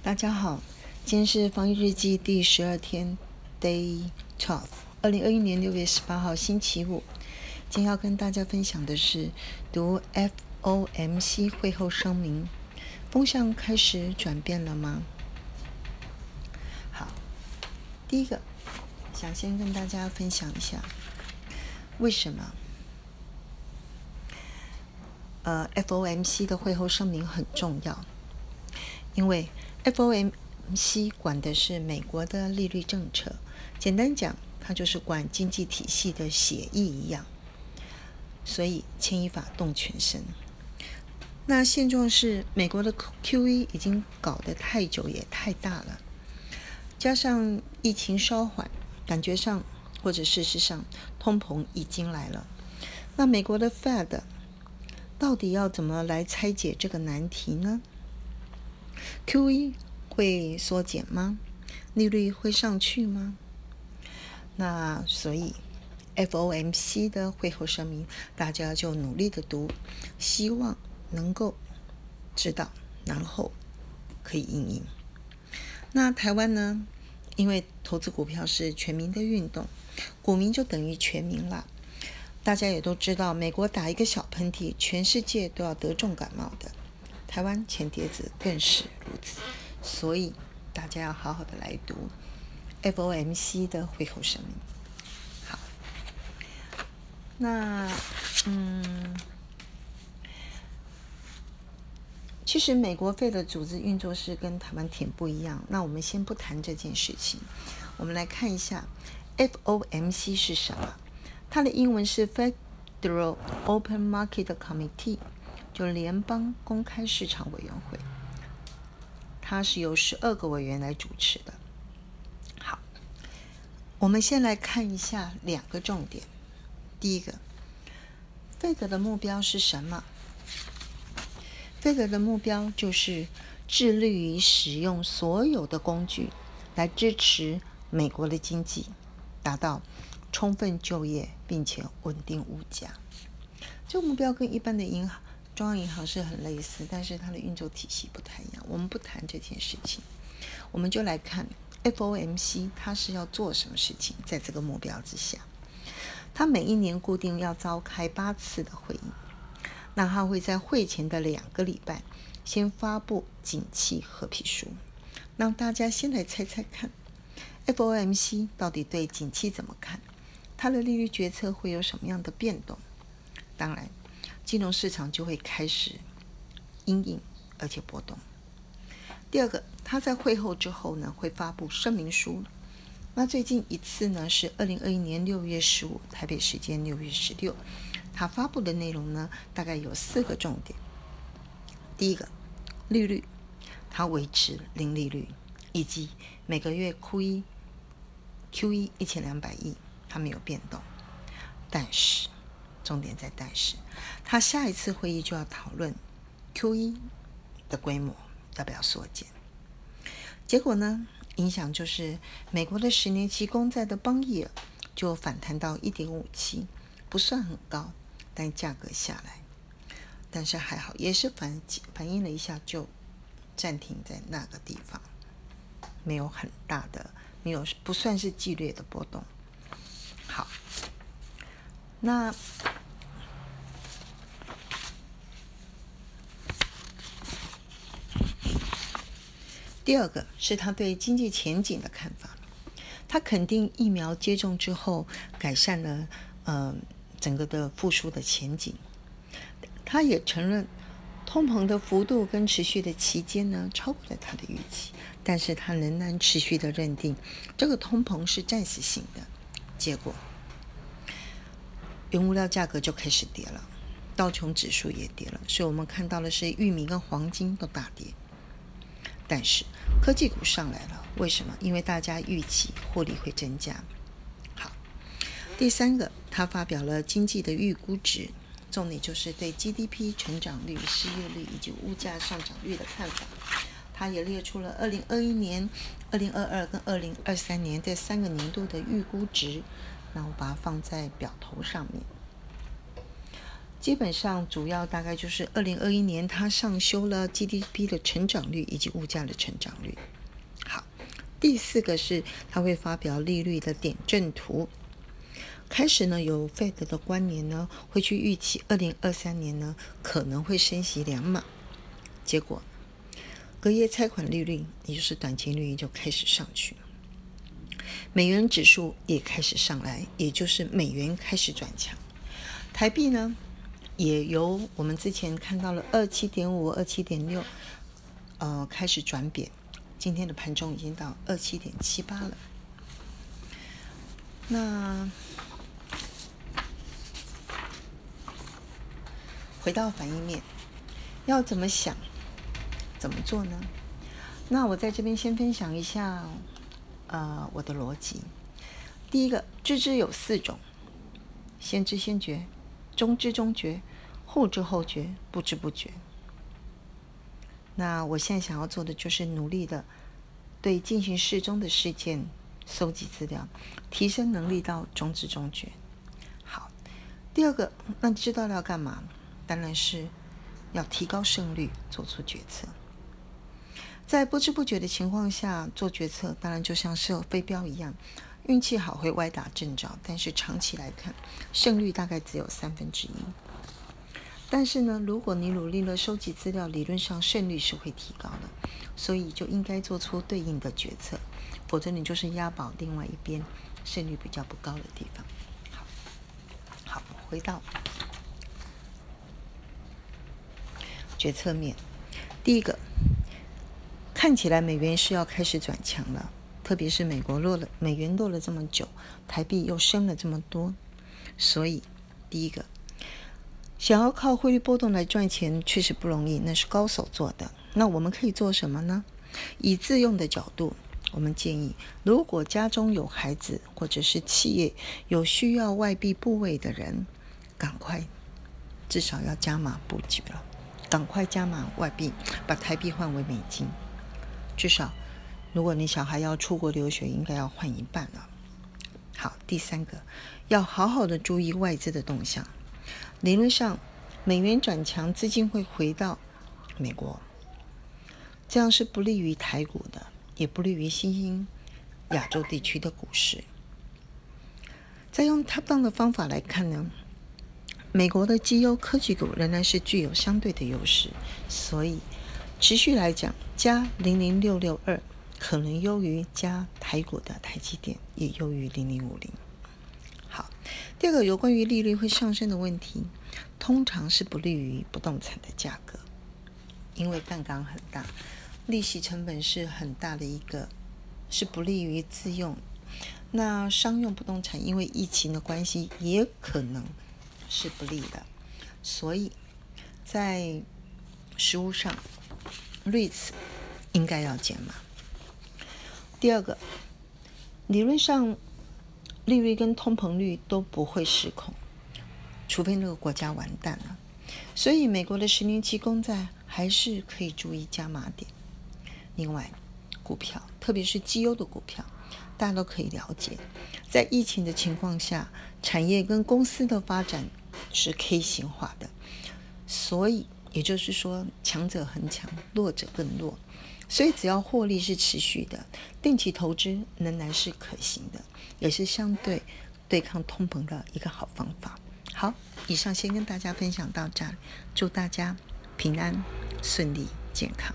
大家好，今天是防疫日记第十二天，Day Twelve，二零二一年六月十八号星期五。今天要跟大家分享的是读 FOMC 会后声明，风向开始转变了吗？好，第一个想先跟大家分享一下，为什么呃 FOMC 的会后声明很重要，因为。FOMC 管的是美国的利率政策，简单讲，它就是管经济体系的协议一样，所以牵一发动全身。那现状是，美国的 QE 已经搞得太久也太大了，加上疫情稍缓，感觉上或者事实上通膨已经来了。那美国的 Fed 到底要怎么来拆解这个难题呢？QE 会缩减吗？利率会上去吗？那所以 FOMC 的会后声明，大家就努力的读，希望能够知道，然后可以应应。那台湾呢？因为投资股票是全民的运动，股民就等于全民了。大家也都知道，美国打一个小喷嚏，全世界都要得重感冒的。台湾前碟子更是如此，所以大家要好好的来读 FOMC 的会后声明。好，那嗯，其实美国费的组织运作是跟台湾挺不一样。那我们先不谈这件事情，我们来看一下 FOMC 是什么？它的英文是 Federal Open Market Committee。就联邦公开市场委员会，它是由十二个委员来主持的。好，我们先来看一下两个重点。第一个，费德的目标是什么？费德的目标就是致力于使用所有的工具来支持美国的经济，达到充分就业并且稳定物价。这个目标跟一般的银行。中央银行是很类似，但是它的运作体系不太一样。我们不谈这件事情，我们就来看 FOMC 它是要做什么事情。在这个目标之下，它每一年固定要召开八次的会议。那它会在会前的两个礼拜先发布景气合皮书，让大家先来猜猜看，FOMC 到底对景气怎么看？它的利率决策会有什么样的变动？当然。金融市场就会开始阴影，而且波动。第二个，他在会后之后呢，会发布声明书。那最近一次呢，是二零二一年六月十五，台北时间六月十六，他发布的内容呢，大概有四个重点。第一个，利率，它维持零利率，以及每个月 Q 一 Q 一一千两百亿，它没有变动。但是，重点在但是，他下一次会议就要讨论 Q 一的规模要不要缩减。结果呢，影响就是美国的十年期公债的邦益就反弹到一点五七，不算很高，但价格下来，但是还好，也是反反映了一下就暂停在那个地方，没有很大的，没有不算是剧烈的波动。好，那。第二个是他对经济前景的看法，他肯定疫苗接种之后改善了呃整个的复苏的前景，他也承认通膨的幅度跟持续的期间呢超过了他的预期，但是他仍然持续的认定这个通膨是暂时性的，结果原物料价格就开始跌了，道琼指数也跌了，所以我们看到的是玉米跟黄金都大跌。但是科技股上来了，为什么？因为大家预期获利会增加。好，第三个，他发表了经济的预估值，重点就是对 GDP 成长率、失业率以及物价上涨率的看法。他也列出了二零二一年、二零二二跟二零二三年这三个年度的预估值，那我把它放在表头上面。基本上主要大概就是二零二一年它上修了 GDP 的成长率以及物价的成长率。好，第四个是它会发表利率的点阵图。开始呢，有 Fed 的官员呢会去预期二零二三年呢可能会升息两码，结果隔夜拆款利率，也就是短期利率就开始上去，美元指数也开始上来，也就是美元开始转强，台币呢也由我们之前看到了二七点五、二七点六，呃开始转贬，今天的盘中已经到二七点七八了，那。回到反应面，要怎么想，怎么做呢？那我在这边先分享一下，呃，我的逻辑。第一个，知之有四种：先知先觉，中知中觉，后知后觉，不知不觉。那我现在想要做的就是努力的对进行事中的事件搜集资料，提升能力到中知中觉。好，第二个，那知道了要干嘛？当然是要提高胜率，做出决策。在不知不觉的情况下做决策，当然就像射飞镖一样，运气好会歪打正着，但是长期来看，胜率大概只有三分之一。但是呢，如果你努力了收集资料，理论上胜率是会提高的，所以就应该做出对应的决策，否则你就是押宝另外一边胜率比较不高的地方。好，好，回到。决策面，第一个，看起来美元是要开始转强了，特别是美国落了美元落了这么久，台币又升了这么多，所以第一个，想要靠汇率波动来赚钱确实不容易，那是高手做的。那我们可以做什么呢？以自用的角度，我们建议，如果家中有孩子或者是企业有需要外币部位的人，赶快至少要加码布局了。赶快加码外币，把台币换为美金。至少，如果你小孩要出国留学，应该要换一半了。好，第三个，要好好的注意外资的动向。理论上，美元转强，资金会回到美国，这样是不利于台股的，也不利于新兴亚洲地区的股市。再用 top down 的方法来看呢？美国的绩优科技股仍然是具有相对的优势，所以持续来讲，加零零六六二可能优于加台股的台积电，也优于零零五零。好，第二个有关于利率会上升的问题，通常是不利于不动产的价格，因为杠杆很大，利息成本是很大的一个，是不利于自用。那商用不动产因为疫情的关系，也可能。是不利的，所以在实物上，REITs 应该要减码。第二个，理论上利率跟通膨率都不会失控，除非那个国家完蛋了。所以美国的十年期公债还是可以注意加码点。另外，股票，特别是绩优的股票。大家都可以了解，在疫情的情况下，产业跟公司的发展是 K 型化的，所以也就是说，强者恒强，弱者更弱。所以只要获利是持续的，定期投资仍然是可行的，也是相对对抗通膨的一个好方法。好，以上先跟大家分享到这，祝大家平安顺利健康。